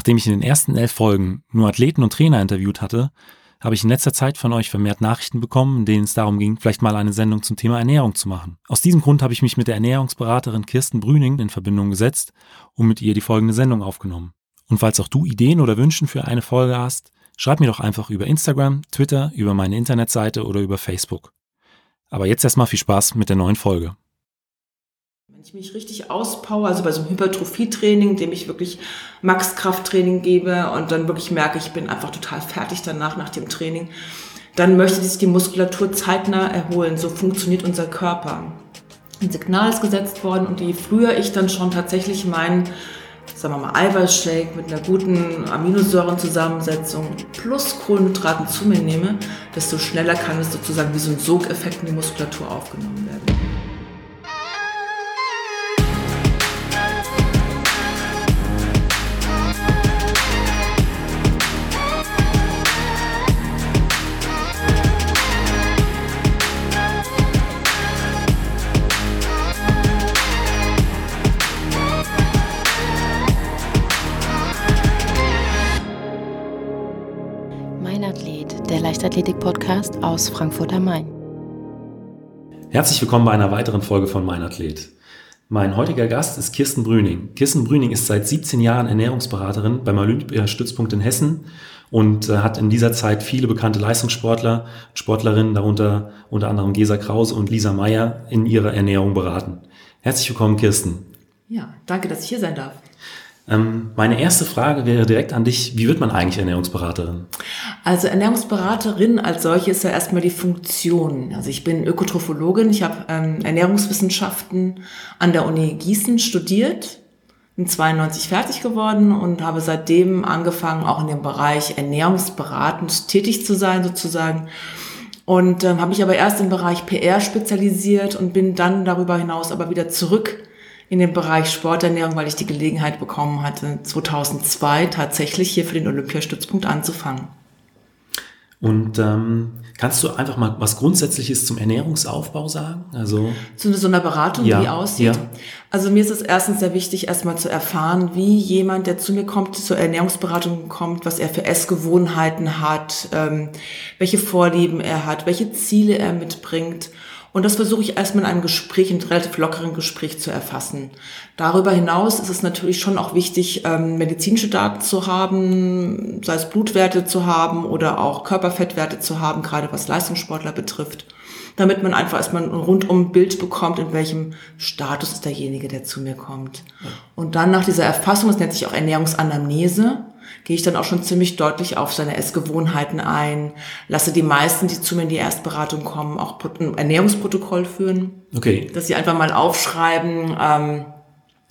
Nachdem ich in den ersten elf Folgen nur Athleten und Trainer interviewt hatte, habe ich in letzter Zeit von euch vermehrt Nachrichten bekommen, in denen es darum ging, vielleicht mal eine Sendung zum Thema Ernährung zu machen. Aus diesem Grund habe ich mich mit der Ernährungsberaterin Kirsten Brüning in Verbindung gesetzt und mit ihr die folgende Sendung aufgenommen. Und falls auch du Ideen oder Wünschen für eine Folge hast, schreib mir doch einfach über Instagram, Twitter, über meine Internetseite oder über Facebook. Aber jetzt erstmal viel Spaß mit der neuen Folge. Wenn ich mich richtig auspower, also bei so einem Hypertrophie-Training, dem ich wirklich Max-Kraft-Training gebe und dann wirklich merke, ich bin einfach total fertig danach, nach dem Training, dann möchte sich die Muskulatur zeitnah erholen. So funktioniert unser Körper. Ein Signal ist gesetzt worden und je früher ich dann schon tatsächlich meinen, sagen wir mal, Eiweißshake mit einer guten Aminosäurenzusammensetzung plus Kohlenhydraten zu mir nehme, desto schneller kann es sozusagen wie so ein Sogeffekt in die Muskulatur aufgenommen werden. Leichtathletik-Podcast aus Frankfurt am Main. Herzlich willkommen bei einer weiteren Folge von Mein Athlet. Mein heutiger Gast ist Kirsten Brüning. Kirsten Brüning ist seit 17 Jahren Ernährungsberaterin beim Olympiastützpunkt in Hessen und äh, hat in dieser Zeit viele bekannte Leistungssportler, Sportlerinnen, darunter unter anderem Gesa Krause und Lisa Meyer, in ihrer Ernährung beraten. Herzlich willkommen, Kirsten. Ja, danke, dass ich hier sein darf. Ähm, meine erste Frage wäre direkt an dich. Wie wird man eigentlich Ernährungsberaterin? Also Ernährungsberaterin als solche ist ja erstmal die Funktion. Also ich bin Ökotrophologin, ich habe ähm, Ernährungswissenschaften an der Uni Gießen studiert, bin 92 fertig geworden und habe seitdem angefangen, auch in dem Bereich ernährungsberatend tätig zu sein sozusagen. Und ähm, habe mich aber erst im Bereich PR spezialisiert und bin dann darüber hinaus aber wieder zurück in dem Bereich Sporternährung, weil ich die Gelegenheit bekommen hatte, 2002 tatsächlich hier für den Olympiastützpunkt anzufangen. Und ähm, kannst du einfach mal was Grundsätzliches zum Ernährungsaufbau sagen? Also zu so einer Beratung, ja, wie aussieht. Ja. Also mir ist es erstens sehr wichtig, erstmal zu erfahren, wie jemand, der zu mir kommt, zur Ernährungsberatung kommt, was er für Essgewohnheiten hat, ähm, welche Vorlieben er hat, welche Ziele er mitbringt und das versuche ich erstmal in einem Gespräch, in einem relativ lockeren Gespräch zu erfassen. Darüber hinaus ist es natürlich schon auch wichtig, ähm, medizinische Daten zu haben, sei es Blutwerte zu haben oder auch Körperfettwerte zu haben, gerade was Leistungssportler betrifft, damit man einfach erstmal ein rundum Bild bekommt, in welchem Status ist derjenige, der zu mir kommt. Und dann nach dieser Erfassung, das nennt sich auch Ernährungsanamnese, gehe ich dann auch schon ziemlich deutlich auf seine Essgewohnheiten ein, lasse die meisten, die zu mir in die Erstberatung kommen, auch ein Ernährungsprotokoll führen. Okay. Dass sie einfach mal aufschreiben, ähm,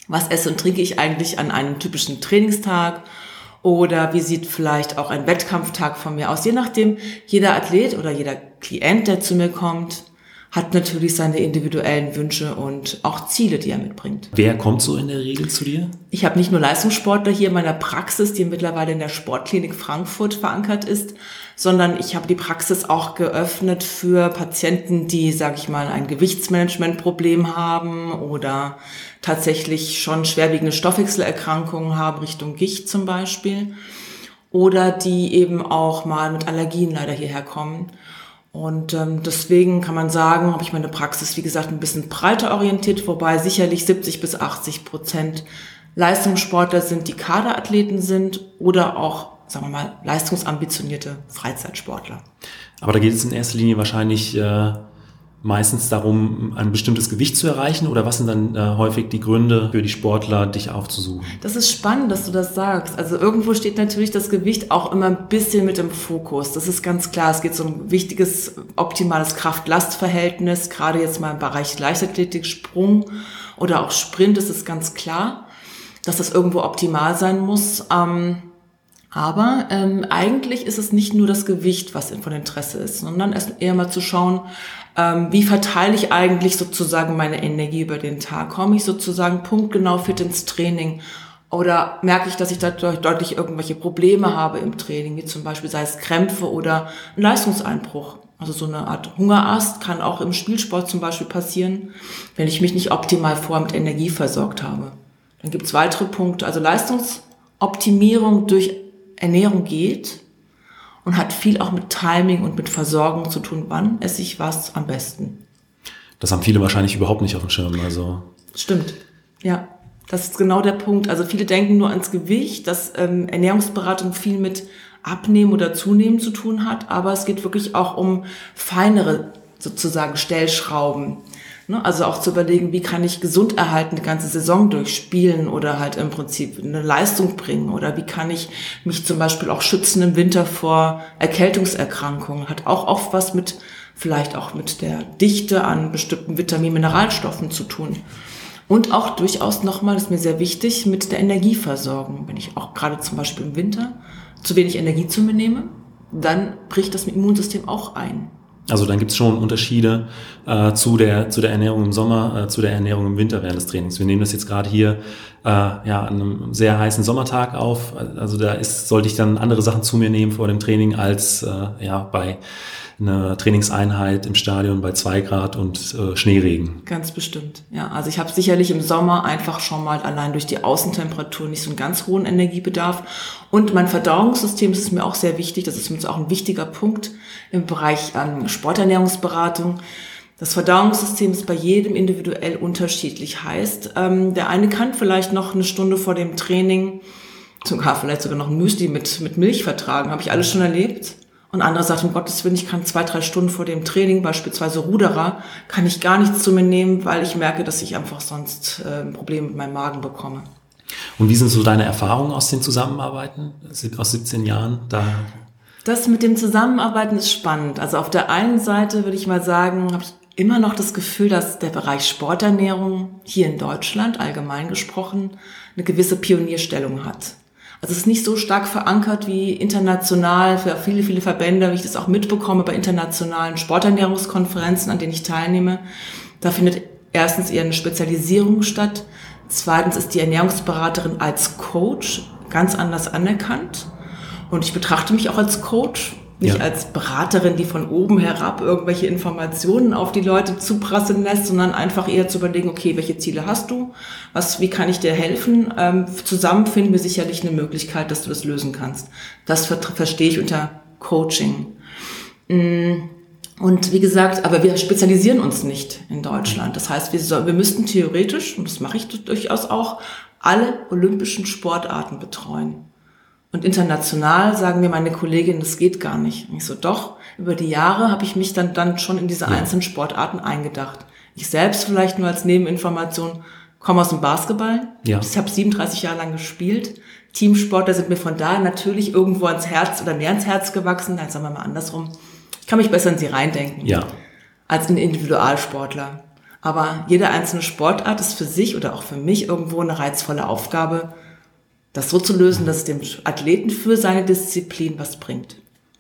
was esse und trinke ich eigentlich an einem typischen Trainingstag oder wie sieht vielleicht auch ein Wettkampftag von mir aus. Je nachdem, jeder Athlet oder jeder Klient, der zu mir kommt, hat natürlich seine individuellen Wünsche und auch Ziele, die er mitbringt. Wer kommt so in der Regel zu dir? Ich habe nicht nur Leistungssportler hier in meiner Praxis, die mittlerweile in der Sportklinik Frankfurt verankert ist, sondern ich habe die Praxis auch geöffnet für Patienten, die, sage ich mal, ein Gewichtsmanagementproblem haben oder tatsächlich schon schwerwiegende Stoffwechselerkrankungen haben, Richtung Gicht zum Beispiel, oder die eben auch mal mit Allergien leider hierher kommen. Und ähm, deswegen kann man sagen, habe ich meine Praxis, wie gesagt, ein bisschen breiter orientiert, wobei sicherlich 70 bis 80 Prozent Leistungssportler sind, die Kaderathleten sind oder auch, sagen wir mal, leistungsambitionierte Freizeitsportler. Aber da geht es in erster Linie wahrscheinlich äh, meistens darum, ein bestimmtes Gewicht zu erreichen oder was sind dann äh, häufig die Gründe für die Sportler, dich aufzusuchen? Das ist spannend, dass du das sagst. Also irgendwo steht natürlich das Gewicht auch immer ein bisschen mit im Fokus. Das ist ganz klar. Es geht so um ein wichtiges, optimales Kraft-Last-Verhältnis. Gerade jetzt mal im Bereich Leichtathletik, Sprung oder auch Sprint ist es ganz klar, dass das irgendwo optimal sein muss. Ähm, aber ähm, eigentlich ist es nicht nur das Gewicht, was von Interesse ist, sondern erst eher mal zu schauen, ähm, wie verteile ich eigentlich sozusagen meine Energie über den Tag? Komme ich sozusagen punktgenau fit ins Training? Oder merke ich, dass ich dadurch deutlich irgendwelche Probleme habe im Training, wie zum Beispiel sei es Krämpfe oder ein Leistungseinbruch? Also so eine Art Hungerast kann auch im Spielsport zum Beispiel passieren, wenn ich mich nicht optimal vorher mit Energie versorgt habe. Dann gibt es weitere Punkte, also Leistungs Optimierung durch Ernährung geht und hat viel auch mit Timing und mit Versorgung zu tun. Wann esse ich was am besten? Das haben viele wahrscheinlich überhaupt nicht auf dem Schirm. Also Stimmt, ja. Das ist genau der Punkt. Also viele denken nur ans Gewicht, dass ähm, Ernährungsberatung viel mit Abnehmen oder Zunehmen zu tun hat, aber es geht wirklich auch um feinere sozusagen Stellschrauben. Ne? Also auch zu überlegen, wie kann ich gesund erhalten die ganze Saison durchspielen oder halt im Prinzip eine Leistung bringen oder wie kann ich mich zum Beispiel auch schützen im Winter vor Erkältungserkrankungen. Hat auch oft was mit vielleicht auch mit der Dichte an bestimmten Vitamin-Mineralstoffen zu tun. Und auch durchaus nochmal, ist mir sehr wichtig, mit der Energieversorgung. Wenn ich auch gerade zum Beispiel im Winter zu wenig Energie zu mir nehme, dann bricht das Immunsystem auch ein. Also dann gibt es schon Unterschiede äh, zu, der, zu der Ernährung im Sommer, äh, zu der Ernährung im Winter während des Trainings. Wir nehmen das jetzt gerade hier äh, ja, an einem sehr heißen Sommertag auf. Also da ist, sollte ich dann andere Sachen zu mir nehmen vor dem Training als äh, ja, bei eine Trainingseinheit im Stadion bei zwei Grad und äh, Schneeregen. Ganz bestimmt, ja. Also ich habe sicherlich im Sommer einfach schon mal allein durch die Außentemperatur nicht so einen ganz hohen Energiebedarf. Und mein Verdauungssystem ist mir auch sehr wichtig. Das ist mir auch ein wichtiger Punkt im Bereich ähm, Sporternährungsberatung. Das Verdauungssystem ist bei jedem individuell unterschiedlich. Heißt, ähm, der eine kann vielleicht noch eine Stunde vor dem Training sogar vielleicht sogar noch ein Müsli mit, mit Milch vertragen. Habe ich alles schon erlebt. Und andere sagt, um Gottes Willen, ich kann zwei, drei Stunden vor dem Training, beispielsweise Ruderer, kann ich gar nichts zu mir nehmen, weil ich merke, dass ich einfach sonst äh, ein Problem mit meinem Magen bekomme. Und wie sind so deine Erfahrungen aus den Zusammenarbeiten aus 17 Jahren? Da das mit dem Zusammenarbeiten ist spannend. Also auf der einen Seite würde ich mal sagen, habe ich immer noch das Gefühl, dass der Bereich Sporternährung hier in Deutschland allgemein gesprochen eine gewisse Pionierstellung hat. Also es ist nicht so stark verankert wie international für viele, viele Verbände, wie ich das auch mitbekomme bei internationalen Sporternährungskonferenzen, an denen ich teilnehme. Da findet erstens eher eine Spezialisierung statt. Zweitens ist die Ernährungsberaterin als Coach ganz anders anerkannt. Und ich betrachte mich auch als Coach nicht ja. als Beraterin, die von oben herab irgendwelche Informationen auf die Leute zuprasseln lässt, sondern einfach eher zu überlegen, okay, welche Ziele hast du? Was, wie kann ich dir helfen? Ähm, zusammen finden wir sicherlich eine Möglichkeit, dass du das lösen kannst. Das ver verstehe ich unter Coaching. Mm, und wie gesagt, aber wir spezialisieren uns nicht in Deutschland. Das heißt, wir, so, wir müssten theoretisch, und das mache ich durchaus auch, alle olympischen Sportarten betreuen. Und international sagen mir meine Kolleginnen, das geht gar nicht. Und ich so, doch, über die Jahre habe ich mich dann, dann schon in diese ja. einzelnen Sportarten eingedacht. Ich selbst vielleicht nur als Nebeninformation komme aus dem Basketball. Ja. Ich habe 37 Jahre lang gespielt. Teamsportler sind mir von da natürlich irgendwo ans Herz oder mehr ans Herz gewachsen. Dann sagen wir mal andersrum. Ich kann mich besser in sie reindenken. Ja. Als ein Individualsportler. Aber jede einzelne Sportart ist für sich oder auch für mich irgendwo eine reizvolle Aufgabe, das so zu lösen, dass es dem Athleten für seine Disziplin was bringt.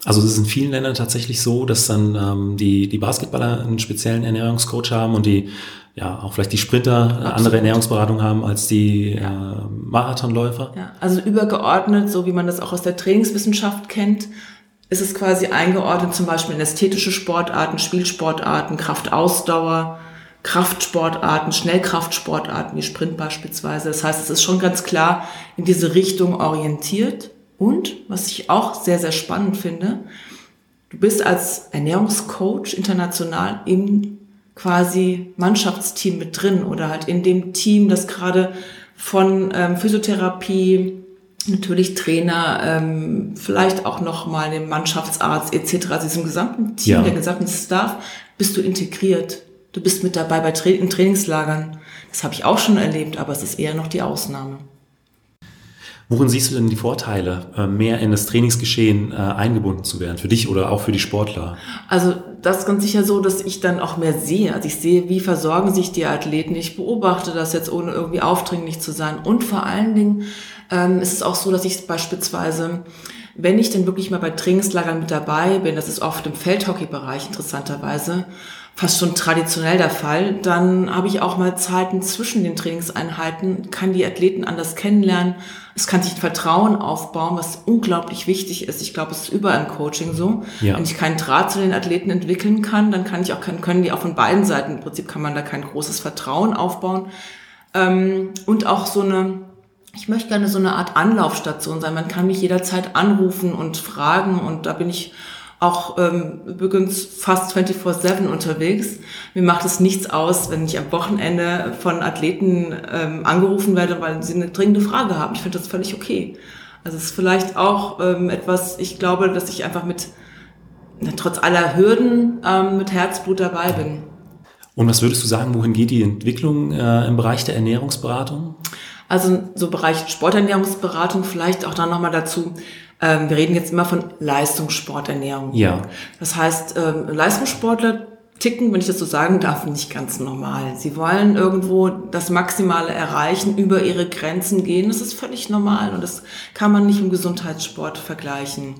Also es ist in vielen Ländern tatsächlich so, dass dann ähm, die, die Basketballer einen speziellen Ernährungscoach haben und die ja auch vielleicht die Sprinter Absolut. andere Ernährungsberatung haben als die ja. äh, Marathonläufer. Ja, also übergeordnet, so wie man das auch aus der Trainingswissenschaft kennt, ist es quasi eingeordnet zum Beispiel in ästhetische Sportarten, Spielsportarten, Kraftausdauer, Kraftsportarten, Schnellkraftsportarten wie Sprint beispielsweise. Das heißt, es ist schon ganz klar in diese Richtung orientiert. Und was ich auch sehr, sehr spannend finde, du bist als Ernährungscoach international im quasi Mannschaftsteam mit drin oder halt in dem Team, das gerade von ähm, Physiotherapie, natürlich Trainer, ähm, vielleicht auch nochmal dem Mannschaftsarzt etc., also diesem gesamten Team, ja. der gesamten Staff, bist du integriert. Du bist mit dabei bei Tra in Trainingslagern. Das habe ich auch schon erlebt, aber es ist eher noch die Ausnahme. Worin siehst du denn die Vorteile, äh, mehr in das Trainingsgeschehen äh, eingebunden zu werden, für dich oder auch für die Sportler? Also das ist ganz sicher so, dass ich dann auch mehr sehe. Also ich sehe, wie versorgen sich die Athleten. Ich beobachte das jetzt, ohne irgendwie aufdringlich zu sein. Und vor allen Dingen ähm, ist es auch so, dass ich beispielsweise wenn ich denn wirklich mal bei Trainingslagern mit dabei bin, das ist oft im Feldhockey-Bereich interessanterweise, fast schon traditionell der Fall. Dann habe ich auch mal Zeiten zwischen den Trainingseinheiten, kann die Athleten anders kennenlernen. Es kann sich Vertrauen aufbauen, was unglaublich wichtig ist. Ich glaube, es ist überall im Coaching so. Ja. Wenn ich keinen Draht zu den Athleten entwickeln kann, dann kann ich auch, können die auch von beiden Seiten, im Prinzip kann man da kein großes Vertrauen aufbauen. Ähm, und auch so eine, ich möchte gerne so eine Art Anlaufstation sein. Man kann mich jederzeit anrufen und fragen und da bin ich auch ähm, übrigens fast 24-7 unterwegs. Mir macht es nichts aus, wenn ich am Wochenende von Athleten ähm, angerufen werde, weil sie eine dringende Frage haben. Ich finde das völlig okay. Also es ist vielleicht auch ähm, etwas, ich glaube, dass ich einfach mit, na, trotz aller Hürden, ähm, mit Herzblut dabei bin. Und was würdest du sagen, wohin geht die Entwicklung äh, im Bereich der Ernährungsberatung? Also so Bereich Sporternährungsberatung, vielleicht auch dann nochmal dazu, ähm, wir reden jetzt immer von Leistungssporternährung. Ja. Das heißt, ähm, Leistungssportler ticken, wenn ich das so sagen darf, nicht ganz normal. Sie wollen irgendwo das Maximale erreichen, über ihre Grenzen gehen. Das ist völlig normal und das kann man nicht im Gesundheitssport vergleichen.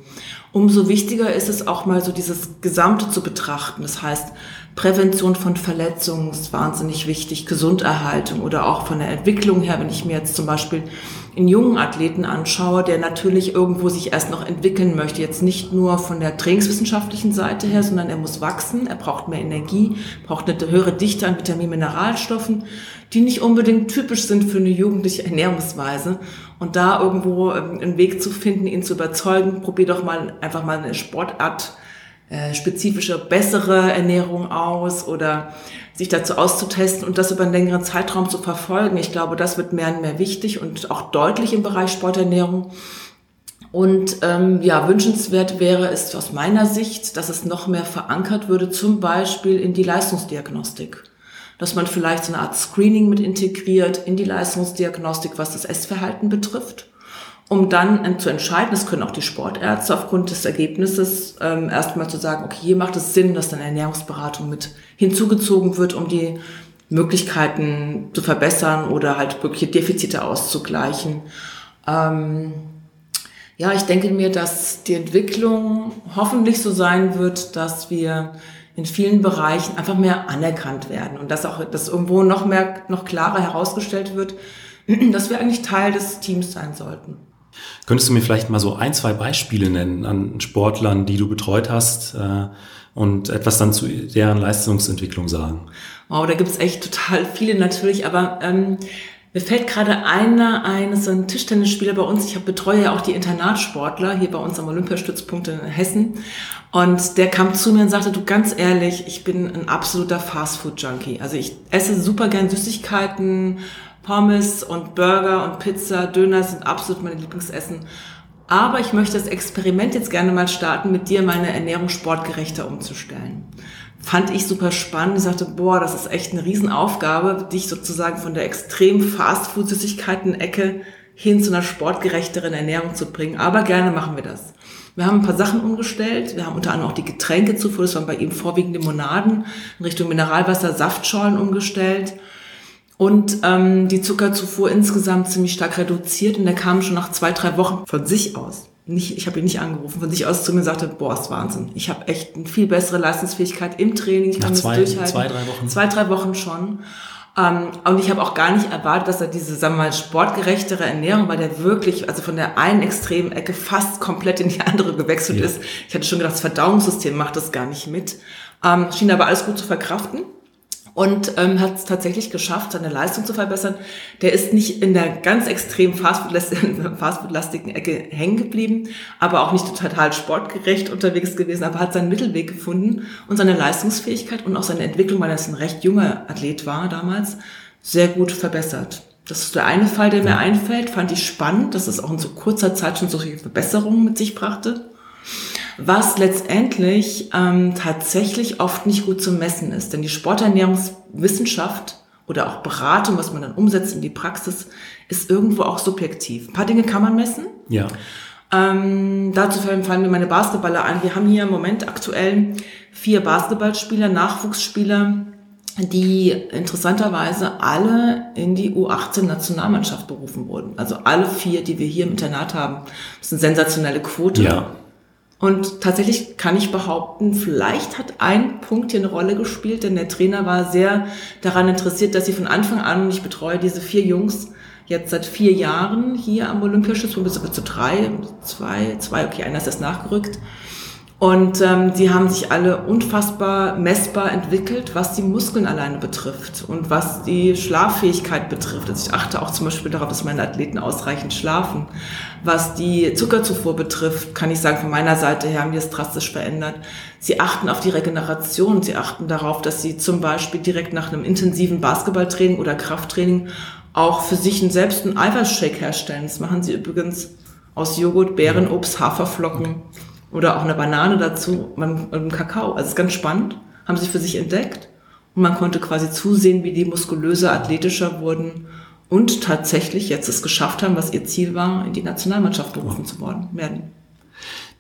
Umso wichtiger ist es auch mal so dieses Gesamte zu betrachten. Das heißt, Prävention von Verletzungen ist wahnsinnig wichtig, Gesunderhaltung oder auch von der Entwicklung her, wenn ich mir jetzt zum Beispiel einen jungen Athleten anschaue, der natürlich irgendwo sich erst noch entwickeln möchte, jetzt nicht nur von der trainingswissenschaftlichen Seite her, sondern er muss wachsen, er braucht mehr Energie, braucht eine höhere Dichte an Vitamin, Mineralstoffen, die nicht unbedingt typisch sind für eine jugendliche Ernährungsweise. Und da irgendwo ähm, einen Weg zu finden, ihn zu überzeugen, probier doch mal einfach mal eine Sportart äh, spezifische, bessere Ernährung aus oder sich dazu auszutesten und das über einen längeren Zeitraum zu verfolgen. Ich glaube, das wird mehr und mehr wichtig und auch deutlich im Bereich Sporternährung. Und ähm, ja, wünschenswert wäre es aus meiner Sicht, dass es noch mehr verankert würde, zum Beispiel in die Leistungsdiagnostik. Dass man vielleicht so eine Art Screening mit integriert in die Leistungsdiagnostik, was das Essverhalten betrifft um dann zu entscheiden, das können auch die Sportärzte aufgrund des Ergebnisses ähm, erstmal zu sagen, okay, hier macht es Sinn, dass dann Ernährungsberatung mit hinzugezogen wird, um die Möglichkeiten zu verbessern oder halt wirkliche Defizite auszugleichen. Ähm, ja, ich denke mir, dass die Entwicklung hoffentlich so sein wird, dass wir in vielen Bereichen einfach mehr anerkannt werden und dass auch das irgendwo noch mehr, noch klarer herausgestellt wird, dass wir eigentlich Teil des Teams sein sollten. Könntest du mir vielleicht mal so ein, zwei Beispiele nennen an Sportlern, die du betreut hast äh, und etwas dann zu deren Leistungsentwicklung sagen? Wow, da gibt es echt total viele natürlich, aber ähm, mir fällt gerade einer ein, so ein Tischtennisspieler bei uns. Ich hab, betreue ja auch die Internatsportler hier bei uns am Olympiastützpunkt in Hessen. Und der kam zu mir und sagte, du ganz ehrlich, ich bin ein absoluter Fastfood-Junkie. Also ich esse super gern Süßigkeiten, Pommes und Burger und Pizza, Döner sind absolut meine Lieblingsessen. Aber ich möchte das Experiment jetzt gerne mal starten, mit dir meine Ernährung sportgerechter umzustellen. Fand ich super spannend. Ich sagte, boah, das ist echt eine Riesenaufgabe, dich sozusagen von der extrem Fastfood-Süßigkeiten-Ecke hin zu einer sportgerechteren Ernährung zu bringen. Aber gerne machen wir das. Wir haben ein paar Sachen umgestellt. Wir haben unter anderem auch die Getränke zuvor, das waren bei ihm vorwiegend Limonaden, in Richtung Mineralwasser, Saftschorlen umgestellt und ähm, die Zuckerzufuhr insgesamt ziemlich stark reduziert und der kam schon nach zwei, drei Wochen von sich aus. Nicht, ich habe ihn nicht angerufen, von sich aus zu mir sagte, boah, ist Wahnsinn. Ich habe echt eine viel bessere Leistungsfähigkeit im Training. Ich kann nach zwei, das durchhalten. Zwei, drei Wochen. Zwei, drei Wochen schon. Ähm, und ich habe auch gar nicht erwartet, dass er diese, sagen wir mal, sportgerechtere Ernährung, weil der wirklich, also von der einen extremen Ecke fast komplett in die andere gewechselt ja. ist. Ich hatte schon gedacht, das Verdauungssystem macht das gar nicht mit. Ähm, schien aber alles gut zu verkraften und ähm, hat es tatsächlich geschafft, seine Leistung zu verbessern. Der ist nicht in der ganz extrem fastfood-lastigen Ecke hängen geblieben, aber auch nicht total sportgerecht unterwegs gewesen, aber hat seinen Mittelweg gefunden und seine Leistungsfähigkeit und auch seine Entwicklung, weil er ein recht junger Athlet war damals, sehr gut verbessert. Das ist der eine Fall, der mir einfällt, fand ich spannend, dass es auch in so kurzer Zeit schon solche Verbesserungen mit sich brachte was letztendlich ähm, tatsächlich oft nicht gut zu messen ist. Denn die Sporternährungswissenschaft oder auch Beratung, was man dann umsetzt in die Praxis, ist irgendwo auch subjektiv. Ein paar Dinge kann man messen. Ja. Ähm, dazu fallen mir meine Basketballer an. Wir haben hier im Moment aktuell vier Basketballspieler, Nachwuchsspieler, die interessanterweise alle in die U18-Nationalmannschaft berufen wurden. Also alle vier, die wir hier im Internat haben. Das ist eine sensationelle Quote. Ja. Und tatsächlich kann ich behaupten, vielleicht hat ein Punkt hier eine Rolle gespielt, denn der Trainer war sehr daran interessiert, dass sie von Anfang an, ich betreue diese vier Jungs jetzt seit vier Jahren hier am Olympiastützpunkt, bis zu drei, zwei, zwei, okay, einer ist erst nachgerückt. Und ähm, die haben sich alle unfassbar messbar entwickelt, was die Muskeln alleine betrifft und was die Schlaffähigkeit betrifft. Also ich achte auch zum Beispiel darauf, dass meine Athleten ausreichend schlafen. Was die Zuckerzufuhr betrifft, kann ich sagen, von meiner Seite her haben die es drastisch verändert. Sie achten auf die Regeneration. Sie achten darauf, dass sie zum Beispiel direkt nach einem intensiven Basketballtraining oder Krafttraining auch für sich selbst einen Eiweißshake herstellen. Das machen sie übrigens aus Joghurt, Beeren, Obst, Haferflocken oder auch eine Banane dazu und einem Kakao. Also es ist ganz spannend, haben sie für sich entdeckt und man konnte quasi zusehen, wie die muskulöser, athletischer wurden und tatsächlich jetzt es geschafft haben, was ihr Ziel war, in die Nationalmannschaft berufen zu werden.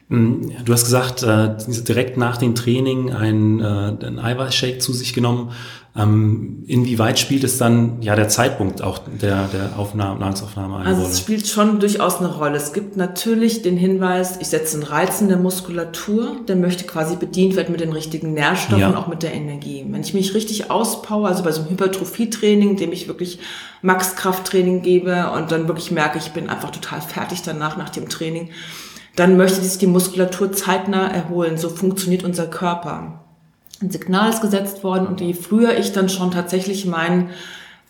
Hm, du hast gesagt, äh, direkt nach dem Training einen, äh, einen Eiweißshake zu sich genommen. Ähm, inwieweit spielt es dann ja der Zeitpunkt auch der, der Aufnahme, Nahrungsaufnahme eine also Rolle? es spielt schon durchaus eine Rolle. Es gibt natürlich den Hinweis, ich setze einen Reiz in der Muskulatur, der möchte quasi bedient werden mit den richtigen Nährstoffen, ja. auch mit der Energie. Wenn ich mich richtig auspower, also bei so einem Hypertrophie-Training, dem ich wirklich Max-Kraft-Training gebe und dann wirklich merke, ich bin einfach total fertig danach, nach dem Training, dann möchte sich die Muskulatur zeitnah erholen. So funktioniert unser Körper ein Signal ist gesetzt worden und je früher ich dann schon tatsächlich meinen,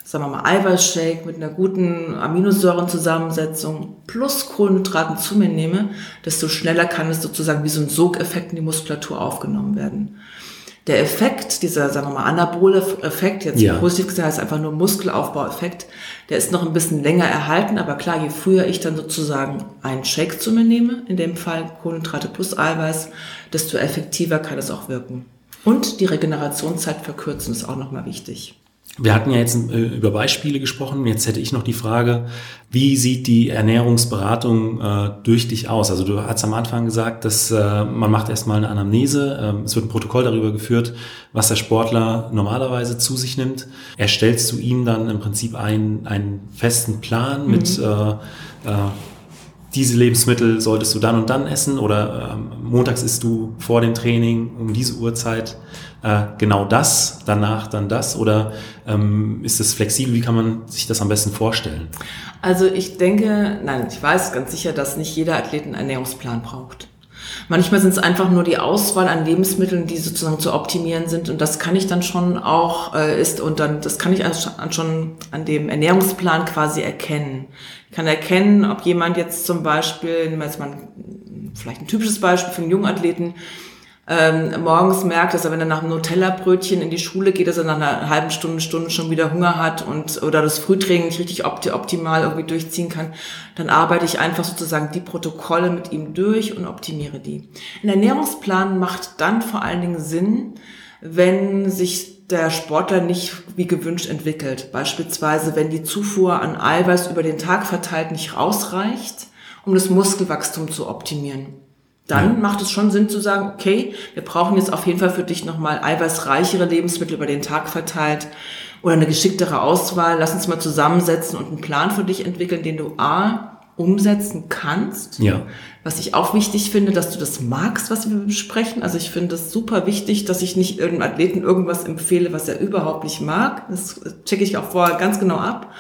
sagen wir mal, Eiweißshake mit einer guten Aminosäurenzusammensetzung plus Kohlenhydraten zu mir nehme, desto schneller kann es sozusagen wie so ein Sogeffekt in die Muskulatur aufgenommen werden. Der Effekt, dieser, sagen wir mal, anabole Effekt, jetzt ja. positiv gesagt heißt einfach nur Muskelaufbaueffekt, der ist noch ein bisschen länger erhalten, aber klar, je früher ich dann sozusagen einen Shake zu mir nehme, in dem Fall Kohlenhydrate plus Eiweiß, desto effektiver kann es auch wirken. Und die Regenerationszeit verkürzen ist auch nochmal wichtig. Wir hatten ja jetzt äh, über Beispiele gesprochen. Jetzt hätte ich noch die Frage, wie sieht die Ernährungsberatung äh, durch dich aus? Also du hast am Anfang gesagt, dass äh, man macht erstmal eine Anamnese. Ähm, es wird ein Protokoll darüber geführt, was der Sportler normalerweise zu sich nimmt. Erstellst du ihm dann im Prinzip einen, einen festen Plan mhm. mit äh, äh, diese Lebensmittel solltest du dann und dann essen oder ähm, montags isst du vor dem Training um diese Uhrzeit äh, genau das, danach dann das oder ähm, ist es flexibel? Wie kann man sich das am besten vorstellen? Also ich denke, nein, ich weiß ganz sicher, dass nicht jeder Athlet einen Ernährungsplan braucht. Manchmal sind es einfach nur die Auswahl an Lebensmitteln, die sozusagen zu optimieren sind. Und das kann ich dann schon auch, äh, ist, und dann, das kann ich schon an dem Ernährungsplan quasi erkennen. Ich kann erkennen, ob jemand jetzt zum Beispiel, nehmen wir jetzt mal ein, vielleicht ein typisches Beispiel für einen Jungathleten, ähm, morgens merkt, dass er, wenn er nach einem Nutella-Brötchen in die Schule geht, dass er nach einer halben Stunde, Stunde schon wieder Hunger hat und oder das Frühtraining nicht richtig optimal irgendwie durchziehen kann, dann arbeite ich einfach sozusagen die Protokolle mit ihm durch und optimiere die. Ein Ernährungsplan macht dann vor allen Dingen Sinn, wenn sich der Sportler nicht wie gewünscht entwickelt. Beispielsweise, wenn die Zufuhr an Eiweiß über den Tag verteilt nicht ausreicht, um das Muskelwachstum zu optimieren. Dann ja. macht es schon Sinn zu sagen, okay, wir brauchen jetzt auf jeden Fall für dich nochmal eiweißreichere Lebensmittel über den Tag verteilt oder eine geschicktere Auswahl. Lass uns mal zusammensetzen und einen Plan für dich entwickeln, den du A umsetzen kannst. Ja. Was ich auch wichtig finde, dass du das magst, was wir besprechen. Also ich finde es super wichtig, dass ich nicht irgendeinem Athleten irgendwas empfehle, was er überhaupt nicht mag. Das checke ich auch vorher ganz genau ab.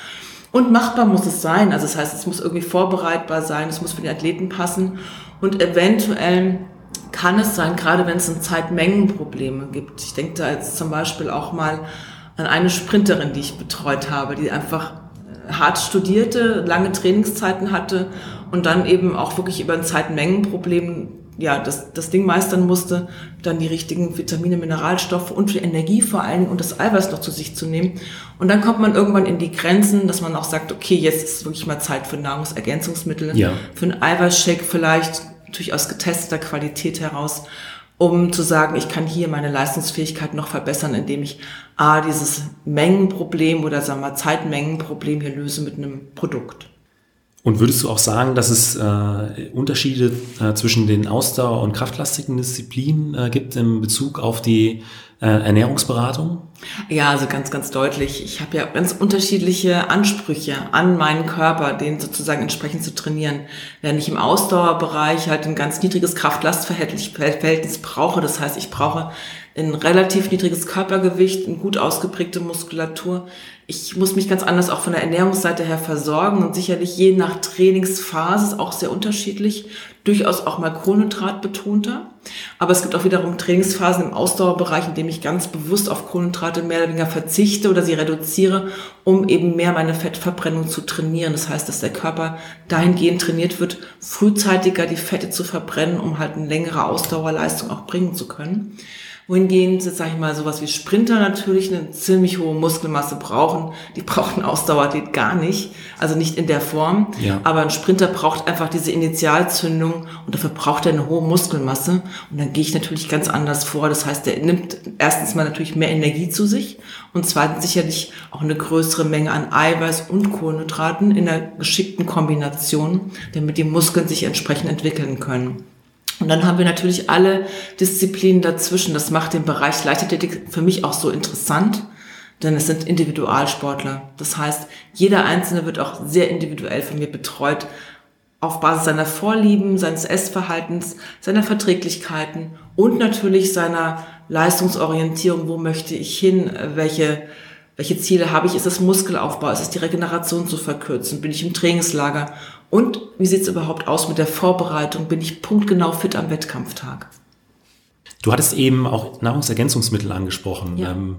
Und machbar muss es sein. Also das heißt, es muss irgendwie vorbereitbar sein, es muss für den Athleten passen. Und eventuell kann es sein, gerade wenn es ein Zeitmengenprobleme gibt. Ich denke da jetzt zum Beispiel auch mal an eine Sprinterin, die ich betreut habe, die einfach hart studierte, lange Trainingszeiten hatte und dann eben auch wirklich über ein Zeitmengenproblem ja, das, das Ding meistern musste, dann die richtigen Vitamine, Mineralstoffe und die Energie vor allem und das Eiweiß noch zu sich zu nehmen. Und dann kommt man irgendwann in die Grenzen, dass man auch sagt, okay, jetzt ist wirklich mal Zeit für Nahrungsergänzungsmittel, ja. für einen Eiweißshake vielleicht, natürlich aus getesteter Qualität heraus um zu sagen, ich kann hier meine Leistungsfähigkeit noch verbessern, indem ich A, dieses Mengenproblem oder sagen wir Zeitmengenproblem hier löse mit einem Produkt. Und würdest du auch sagen, dass es äh, Unterschiede äh, zwischen den Ausdauer- und kraftlastigen Disziplinen äh, gibt im Bezug auf die äh, Ernährungsberatung? Ja, also ganz, ganz deutlich. Ich habe ja ganz unterschiedliche Ansprüche an meinen Körper, den sozusagen entsprechend zu trainieren. Während ich im Ausdauerbereich halt ein ganz niedriges Kraft-Last-Verhältnis brauche, das heißt, ich brauche ein relativ niedriges Körpergewicht, eine gut ausgeprägte Muskulatur. Ich muss mich ganz anders auch von der Ernährungsseite her versorgen und sicherlich je nach Trainingsphase auch sehr unterschiedlich, durchaus auch mal Kohlenhydrat betonter. Aber es gibt auch wiederum Trainingsphasen im Ausdauerbereich, in dem ich ganz bewusst auf Kohlenhydrate mehr oder weniger verzichte oder sie reduziere, um eben mehr meine Fettverbrennung zu trainieren. Das heißt, dass der Körper dahingehend trainiert wird, frühzeitiger die Fette zu verbrennen, um halt eine längere Ausdauerleistung auch bringen zu können wohingehend, sage ich mal, sowas wie Sprinter natürlich eine ziemlich hohe Muskelmasse brauchen. Die brauchen Ausdauerathlet gar nicht, also nicht in der Form. Ja. Aber ein Sprinter braucht einfach diese Initialzündung und dafür braucht er eine hohe Muskelmasse. Und dann gehe ich natürlich ganz anders vor. Das heißt, er nimmt erstens mal natürlich mehr Energie zu sich und zweitens sicherlich auch eine größere Menge an Eiweiß und Kohlenhydraten in einer geschickten Kombination, damit die Muskeln sich entsprechend entwickeln können. Und dann haben wir natürlich alle Disziplinen dazwischen. Das macht den Bereich Leichtathletik für mich auch so interessant, denn es sind Individualsportler. Das heißt, jeder Einzelne wird auch sehr individuell von mir betreut, auf Basis seiner Vorlieben, seines Essverhaltens, seiner Verträglichkeiten und natürlich seiner Leistungsorientierung. Wo möchte ich hin? Welche welche Ziele habe ich? Ist es Muskelaufbau? Ist es die Regeneration zu verkürzen? Bin ich im Trainingslager? Und wie sieht es überhaupt aus mit der Vorbereitung? Bin ich punktgenau fit am Wettkampftag? Du hattest eben auch Nahrungsergänzungsmittel angesprochen. Ja. Ähm,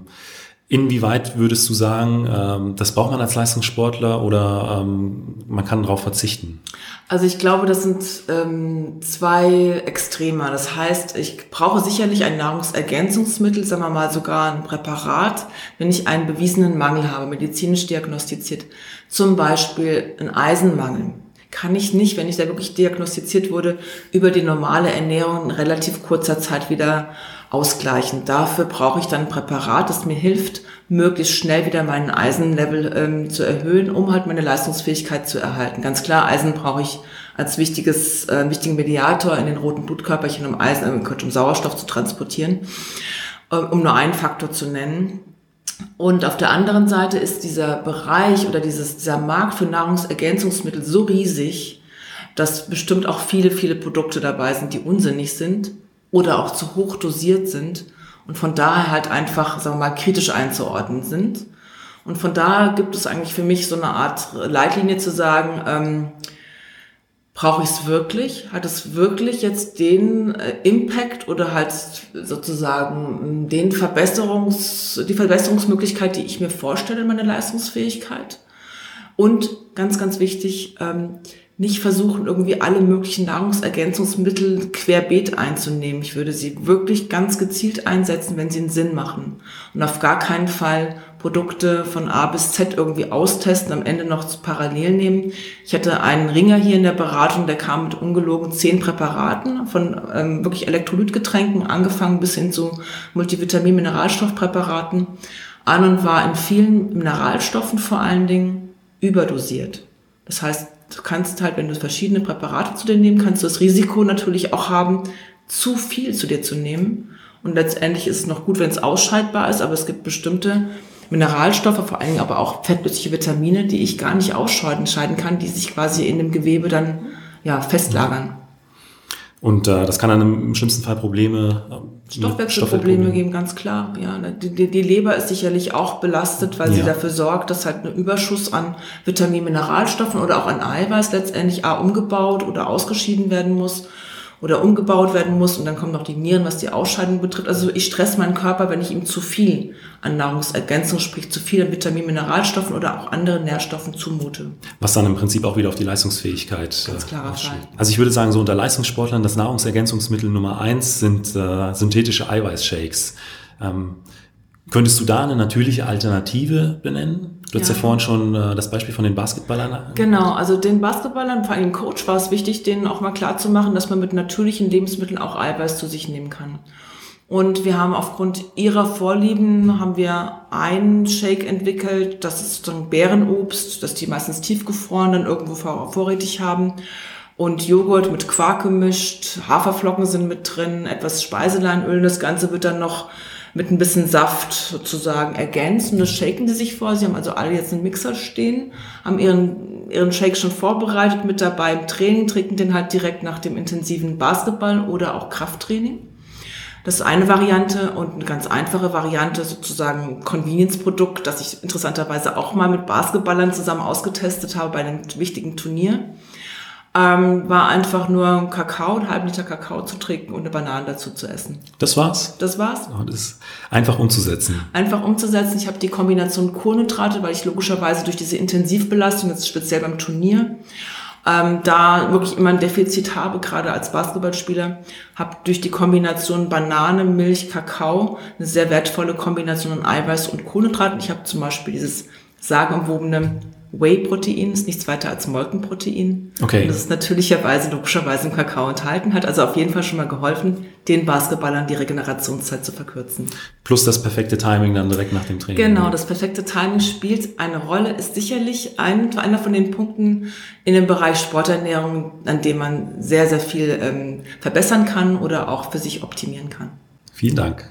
Inwieweit würdest du sagen, ähm, das braucht man als Leistungssportler oder ähm, man kann darauf verzichten? Also ich glaube, das sind ähm, zwei Extreme. Das heißt, ich brauche sicherlich ein Nahrungsergänzungsmittel, sagen wir mal sogar ein Präparat, wenn ich einen bewiesenen Mangel habe, medizinisch diagnostiziert. Zum Beispiel einen Eisenmangel kann ich nicht, wenn ich da wirklich diagnostiziert wurde, über die normale Ernährung in relativ kurzer Zeit wieder ausgleichen. Dafür brauche ich dann ein Präparat, das mir hilft, möglichst schnell wieder meinen Eisenlevel ähm, zu erhöhen, um halt meine Leistungsfähigkeit zu erhalten. Ganz klar, Eisen brauche ich als wichtiges, äh, wichtigen Mediator in den roten Blutkörperchen, um Eisen, äh, um Sauerstoff zu transportieren, äh, um nur einen Faktor zu nennen. Und auf der anderen Seite ist dieser Bereich oder dieses, dieser Markt für Nahrungsergänzungsmittel so riesig, dass bestimmt auch viele, viele Produkte dabei sind, die unsinnig sind oder auch zu hoch dosiert sind und von daher halt einfach, sagen wir mal, kritisch einzuordnen sind. Und von daher gibt es eigentlich für mich so eine Art Leitlinie zu sagen, ähm, brauche ich es wirklich? Hat es wirklich jetzt den äh, Impact oder halt sozusagen den Verbesserungs, die Verbesserungsmöglichkeit, die ich mir vorstelle in meiner Leistungsfähigkeit? Und ganz, ganz wichtig, ähm, nicht versuchen, irgendwie alle möglichen Nahrungsergänzungsmittel querbeet einzunehmen. Ich würde sie wirklich ganz gezielt einsetzen, wenn sie einen Sinn machen. Und auf gar keinen Fall Produkte von A bis Z irgendwie austesten, am Ende noch parallel nehmen. Ich hatte einen Ringer hier in der Beratung, der kam mit ungelogen zehn Präparaten von ähm, wirklich Elektrolytgetränken, angefangen bis hin zu Multivitamin-Mineralstoffpräparaten an und war in vielen Mineralstoffen vor allen Dingen überdosiert. Das heißt, du kannst halt, wenn du verschiedene Präparate zu dir nehmen, kannst du das Risiko natürlich auch haben, zu viel zu dir zu nehmen. Und letztendlich ist es noch gut, wenn es ausscheidbar ist, aber es gibt bestimmte Mineralstoffe, vor allen Dingen aber auch fettlösliche Vitamine, die ich gar nicht ausscheiden kann, die sich quasi in dem Gewebe dann ja, festlagern. Und äh, das kann dann im schlimmsten Fall Probleme. Äh, Stoffwechselprobleme geben, ganz klar. Ja, die, die, die Leber ist sicherlich auch belastet, weil ja. sie dafür sorgt, dass halt ein Überschuss an Vitamin, Mineralstoffen oder auch an Eiweiß letztendlich A umgebaut oder ausgeschieden werden muss oder umgebaut werden muss. Und dann kommen noch die Nieren, was die Ausscheidung betrifft. Also ich stress meinen Körper, wenn ich ihm zu viel an Nahrungsergänzung, sprich zu viel an Vitamin, Mineralstoffen oder auch anderen Nährstoffen zumute. Was dann im Prinzip auch wieder auf die Leistungsfähigkeit Ganz klarer Fall. Also ich würde sagen, so unter Leistungssportlern das Nahrungsergänzungsmittel Nummer eins sind äh, synthetische Eiweißshakes. Ähm, Könntest du da eine natürliche Alternative benennen? Du hast ja, ja vorhin schon äh, das Beispiel von den Basketballern. Genau, also den Basketballern, vor allem Coach, war es wichtig, denen auch mal klar zu machen, dass man mit natürlichen Lebensmitteln auch Eiweiß zu sich nehmen kann. Und wir haben aufgrund ihrer Vorlieben haben wir einen Shake entwickelt, das ist so ein Bärenobst, das die meistens tiefgefroren dann irgendwo vorrätig haben. Und Joghurt mit Quark gemischt, Haferflocken sind mit drin, etwas Speiseleinöl. Das Ganze wird dann noch mit ein bisschen Saft sozusagen ergänzen. Das shaken die sich vor. Sie haben also alle jetzt einen Mixer stehen, haben ihren, ihren Shake schon vorbereitet mit dabei im Training, trinken den halt direkt nach dem intensiven Basketball oder auch Krafttraining. Das ist eine Variante und eine ganz einfache Variante, sozusagen Convenience-Produkt, das ich interessanterweise auch mal mit Basketballern zusammen ausgetestet habe bei einem wichtigen Turnier. Ähm, war einfach nur Kakao, einen halben Liter Kakao zu trinken und eine Banane dazu zu essen. Das war's? Das war's. Oh, das ist einfach umzusetzen. Einfach umzusetzen. Ich habe die Kombination Kohlenhydrate, weil ich logischerweise durch diese Intensivbelastung, jetzt speziell beim Turnier, ähm, da wirklich immer ein Defizit habe, gerade als Basketballspieler, habe durch die Kombination Banane, Milch, Kakao eine sehr wertvolle Kombination an Eiweiß und Kohlenhydraten. Ich habe zum Beispiel dieses sagenumwobene Whey-Protein ist nichts weiter als Molkenprotein. Okay. Und das ist natürlicherweise, logischerweise im Kakao enthalten, hat also auf jeden Fall schon mal geholfen, den Basketballern die Regenerationszeit zu verkürzen. Plus das perfekte Timing dann direkt nach dem Training. Genau, das perfekte Timing spielt eine Rolle, ist sicherlich ein, einer von den Punkten in dem Bereich Sporternährung, an dem man sehr, sehr viel ähm, verbessern kann oder auch für sich optimieren kann. Vielen Dank.